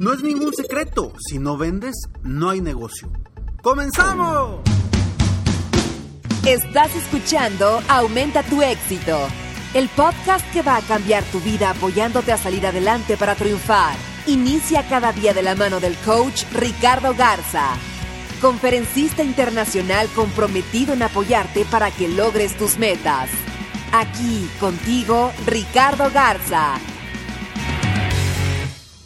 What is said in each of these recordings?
No es ningún secreto. Si no vendes, no hay negocio. ¡Comenzamos! Estás escuchando Aumenta tu éxito, el podcast que va a cambiar tu vida apoyándote a salir adelante para triunfar. Inicia cada día de la mano del coach Ricardo Garza, conferencista internacional comprometido en apoyarte para que logres tus metas. Aquí contigo, Ricardo Garza.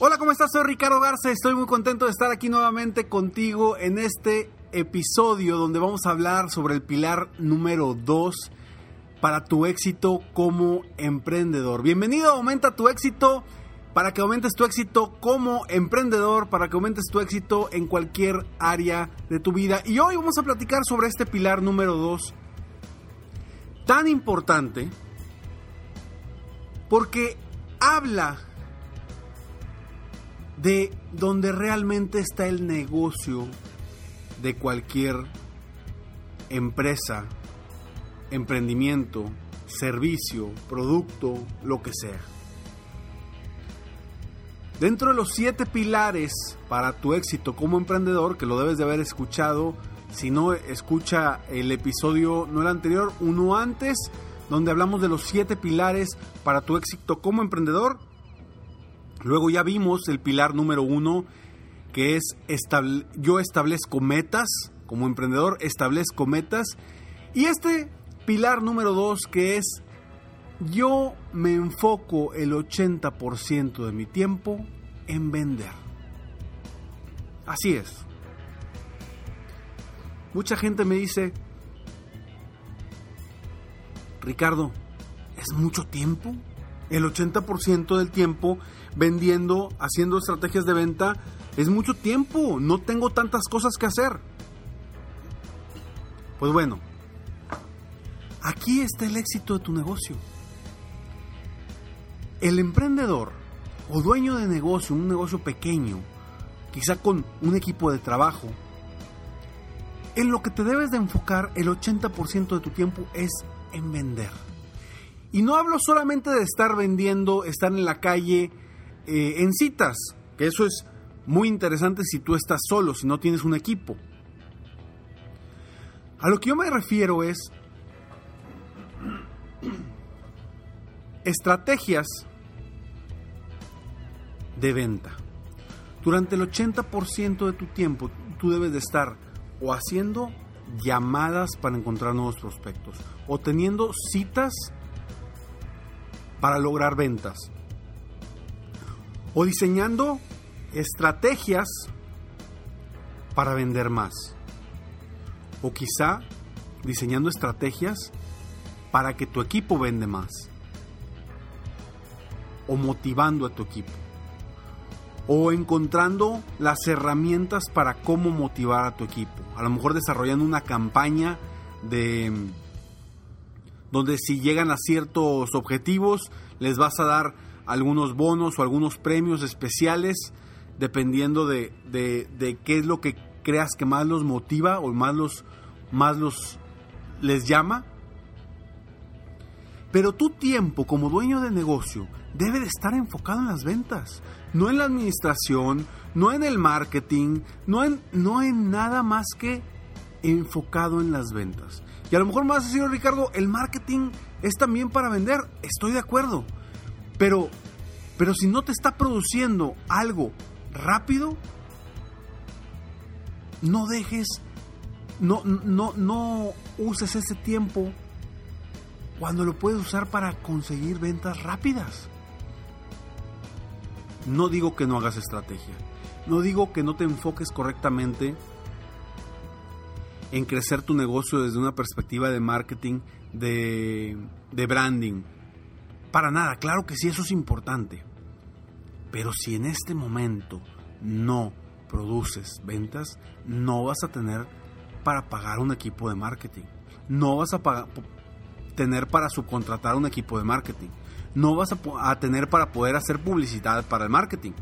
Hola, ¿cómo estás? Soy Ricardo Garza. Estoy muy contento de estar aquí nuevamente contigo en este episodio donde vamos a hablar sobre el pilar número 2 para tu éxito como emprendedor. Bienvenido, aumenta tu éxito para que aumentes tu éxito como emprendedor, para que aumentes tu éxito en cualquier área de tu vida. Y hoy vamos a platicar sobre este pilar número 2 tan importante porque habla de donde realmente está el negocio de cualquier empresa, emprendimiento, servicio, producto, lo que sea. Dentro de los siete pilares para tu éxito como emprendedor, que lo debes de haber escuchado, si no escucha el episodio, no el anterior, uno antes, donde hablamos de los siete pilares para tu éxito como emprendedor, Luego ya vimos el pilar número uno, que es yo establezco metas, como emprendedor establezco metas. Y este pilar número dos, que es yo me enfoco el 80% de mi tiempo en vender. Así es. Mucha gente me dice, Ricardo, ¿es mucho tiempo? El 80% del tiempo vendiendo, haciendo estrategias de venta, es mucho tiempo. No tengo tantas cosas que hacer. Pues bueno, aquí está el éxito de tu negocio. El emprendedor o dueño de negocio, un negocio pequeño, quizá con un equipo de trabajo, en lo que te debes de enfocar el 80% de tu tiempo es en vender. Y no hablo solamente de estar vendiendo, estar en la calle, eh, en citas, que eso es muy interesante si tú estás solo, si no tienes un equipo. A lo que yo me refiero es estrategias de venta. Durante el 80% de tu tiempo tú debes de estar o haciendo llamadas para encontrar nuevos prospectos o teniendo citas para lograr ventas o diseñando estrategias para vender más. O quizá diseñando estrategias para que tu equipo vende más. O motivando a tu equipo. O encontrando las herramientas para cómo motivar a tu equipo. A lo mejor desarrollando una campaña de donde si llegan a ciertos objetivos les vas a dar algunos bonos o algunos premios especiales, dependiendo de, qué es lo que creas que más los motiva o más los, más los les llama. Pero tu tiempo como dueño de negocio debe de estar enfocado en las ventas, no en la administración, no en el marketing, no en, no en nada más que enfocado en las ventas. Y a lo mejor me vas a decir, Ricardo, el marketing es también para vender. Estoy de acuerdo. Pero, pero si no te está produciendo algo rápido, no dejes, no, no, no uses ese tiempo cuando lo puedes usar para conseguir ventas rápidas. No digo que no hagas estrategia. No digo que no te enfoques correctamente en crecer tu negocio desde una perspectiva de marketing, de, de branding. Para nada, claro que sí, eso es importante. Pero si en este momento no produces ventas, no vas a tener para pagar un equipo de marketing. No vas a tener para subcontratar un equipo de marketing. No vas a, tener para poder hacer publicidad para el marketing.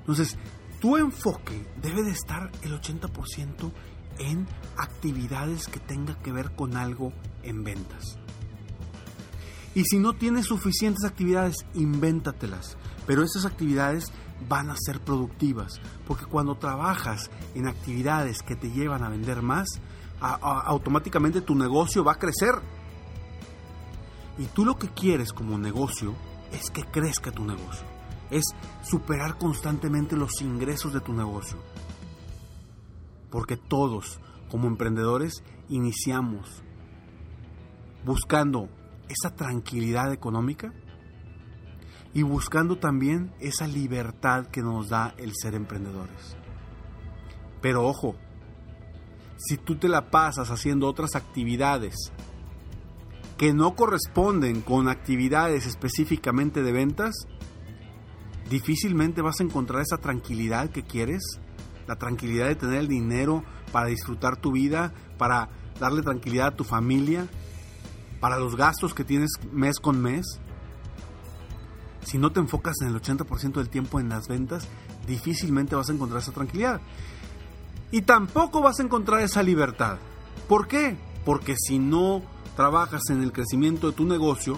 Entonces, tu enfoque debe de estar el 80% en actividades que tenga que ver con algo en ventas. Y si no tienes suficientes actividades, invéntatelas. Pero esas actividades van a ser productivas. Porque cuando trabajas en actividades que te llevan a vender más, automáticamente tu negocio va a crecer. Y tú lo que quieres como negocio es que crezca tu negocio es superar constantemente los ingresos de tu negocio. Porque todos, como emprendedores, iniciamos buscando esa tranquilidad económica y buscando también esa libertad que nos da el ser emprendedores. Pero ojo, si tú te la pasas haciendo otras actividades que no corresponden con actividades específicamente de ventas, difícilmente vas a encontrar esa tranquilidad que quieres, la tranquilidad de tener el dinero para disfrutar tu vida, para darle tranquilidad a tu familia, para los gastos que tienes mes con mes. Si no te enfocas en el 80% del tiempo en las ventas, difícilmente vas a encontrar esa tranquilidad. Y tampoco vas a encontrar esa libertad. ¿Por qué? Porque si no trabajas en el crecimiento de tu negocio,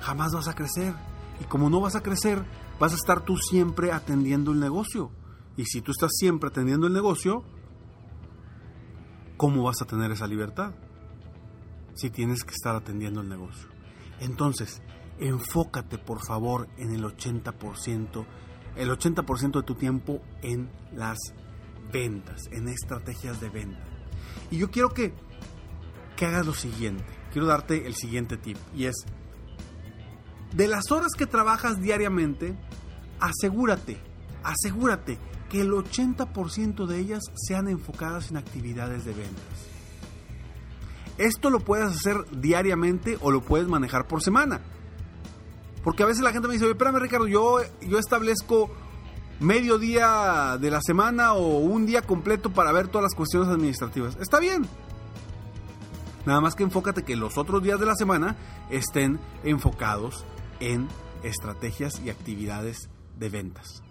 jamás vas a crecer. Y como no vas a crecer, vas a estar tú siempre atendiendo el negocio. Y si tú estás siempre atendiendo el negocio, ¿cómo vas a tener esa libertad? Si tienes que estar atendiendo el negocio. Entonces, enfócate por favor en el 80%, el 80% de tu tiempo en las ventas, en estrategias de venta. Y yo quiero que, hagas lo siguiente. Quiero darte el siguiente tip y es de las horas que trabajas diariamente, asegúrate, asegúrate que el 80% de ellas sean enfocadas en actividades de ventas. Esto lo puedes hacer diariamente o lo puedes manejar por semana. Porque a veces la gente me dice, oye, espérame Ricardo, yo, yo establezco medio día de la semana o un día completo para ver todas las cuestiones administrativas. Está bien, Nada más que enfócate que los otros días de la semana estén enfocados en estrategias y actividades de ventas.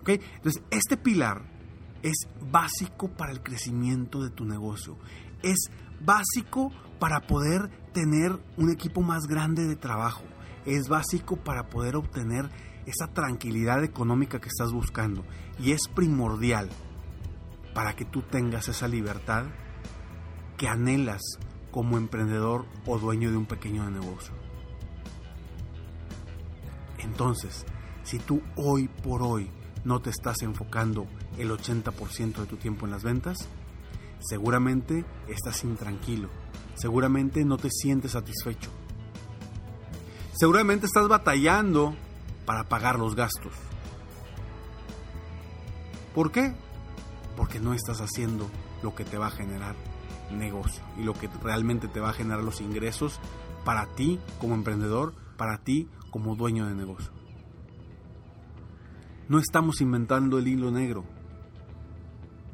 ¿Ok? Entonces, este pilar es básico para el crecimiento de tu negocio. Es básico para poder tener un equipo más grande de trabajo. Es básico para poder obtener esa tranquilidad económica que estás buscando. Y es primordial para que tú tengas esa libertad que anhelas como emprendedor o dueño de un pequeño negocio. Entonces, si tú hoy por hoy no te estás enfocando el 80% de tu tiempo en las ventas, seguramente estás intranquilo, seguramente no te sientes satisfecho, seguramente estás batallando para pagar los gastos. ¿Por qué? Porque no estás haciendo lo que te va a generar negocio y lo que realmente te va a generar los ingresos para ti como emprendedor, para ti como dueño de negocio. No estamos inventando el hilo negro.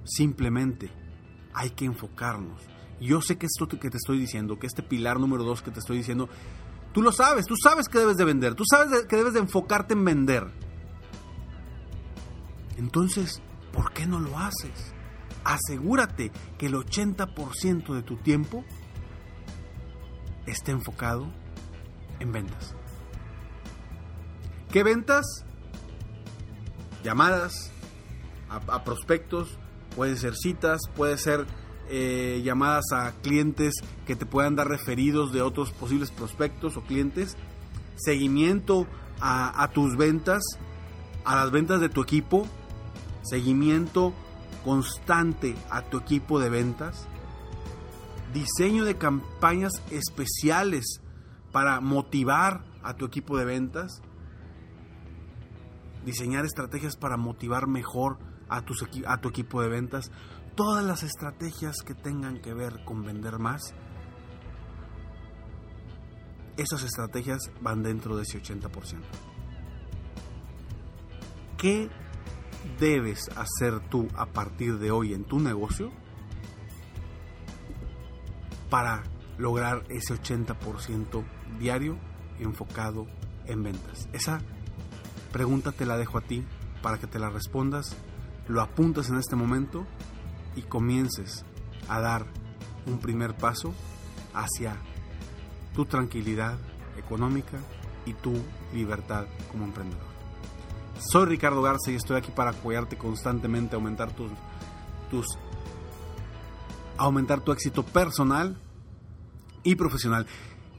Simplemente hay que enfocarnos. Yo sé que esto que te estoy diciendo, que este pilar número dos que te estoy diciendo, tú lo sabes, tú sabes que debes de vender, tú sabes que debes de enfocarte en vender. Entonces, ¿por qué no lo haces? asegúrate que el 80% de tu tiempo esté enfocado en ventas. ¿Qué ventas? Llamadas a, prospectos, pueden ser citas, puede ser eh, llamadas a clientes que te puedan dar referidos de otros posibles prospectos o clientes, seguimiento a tus ventas, a las ventas de tu equipo, seguimiento constante a tu equipo de ventas, diseño de campañas especiales para motivar a tu equipo de ventas, diseñar estrategias para motivar mejor a, tu equipo de ventas, todas las estrategias que tengan que ver con vender más, esas estrategias van dentro de ese 80%. ¿Qué debes hacer tú a partir de hoy en tu negocio para lograr ese 80% diario enfocado en ventas? Esa pregunta te la dejo a ti para que te la respondas, lo apuntas en este momento y comiences a dar un primer paso hacia tu tranquilidad económica y tu libertad como emprendedor. Soy Ricardo Garza y estoy aquí para apoyarte constantemente, aumentar tus, aumentar tu éxito personal y profesional.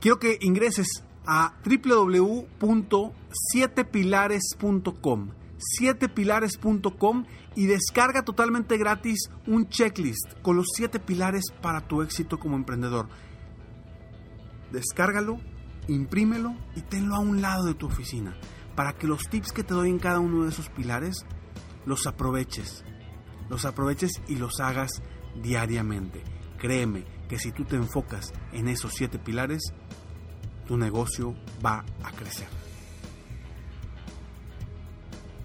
Quiero que ingreses a www.7pilares.com 7pilares.com y descarga totalmente gratis un checklist con los 7 pilares para tu éxito como emprendedor. Descárgalo, imprímelo y tenlo a un lado de tu oficina para que los tips que te doy en cada uno de esos pilares los aproveches. Los aproveches y los hagas diariamente. Créeme que si tú te enfocas en esos siete pilares, tu negocio va a crecer.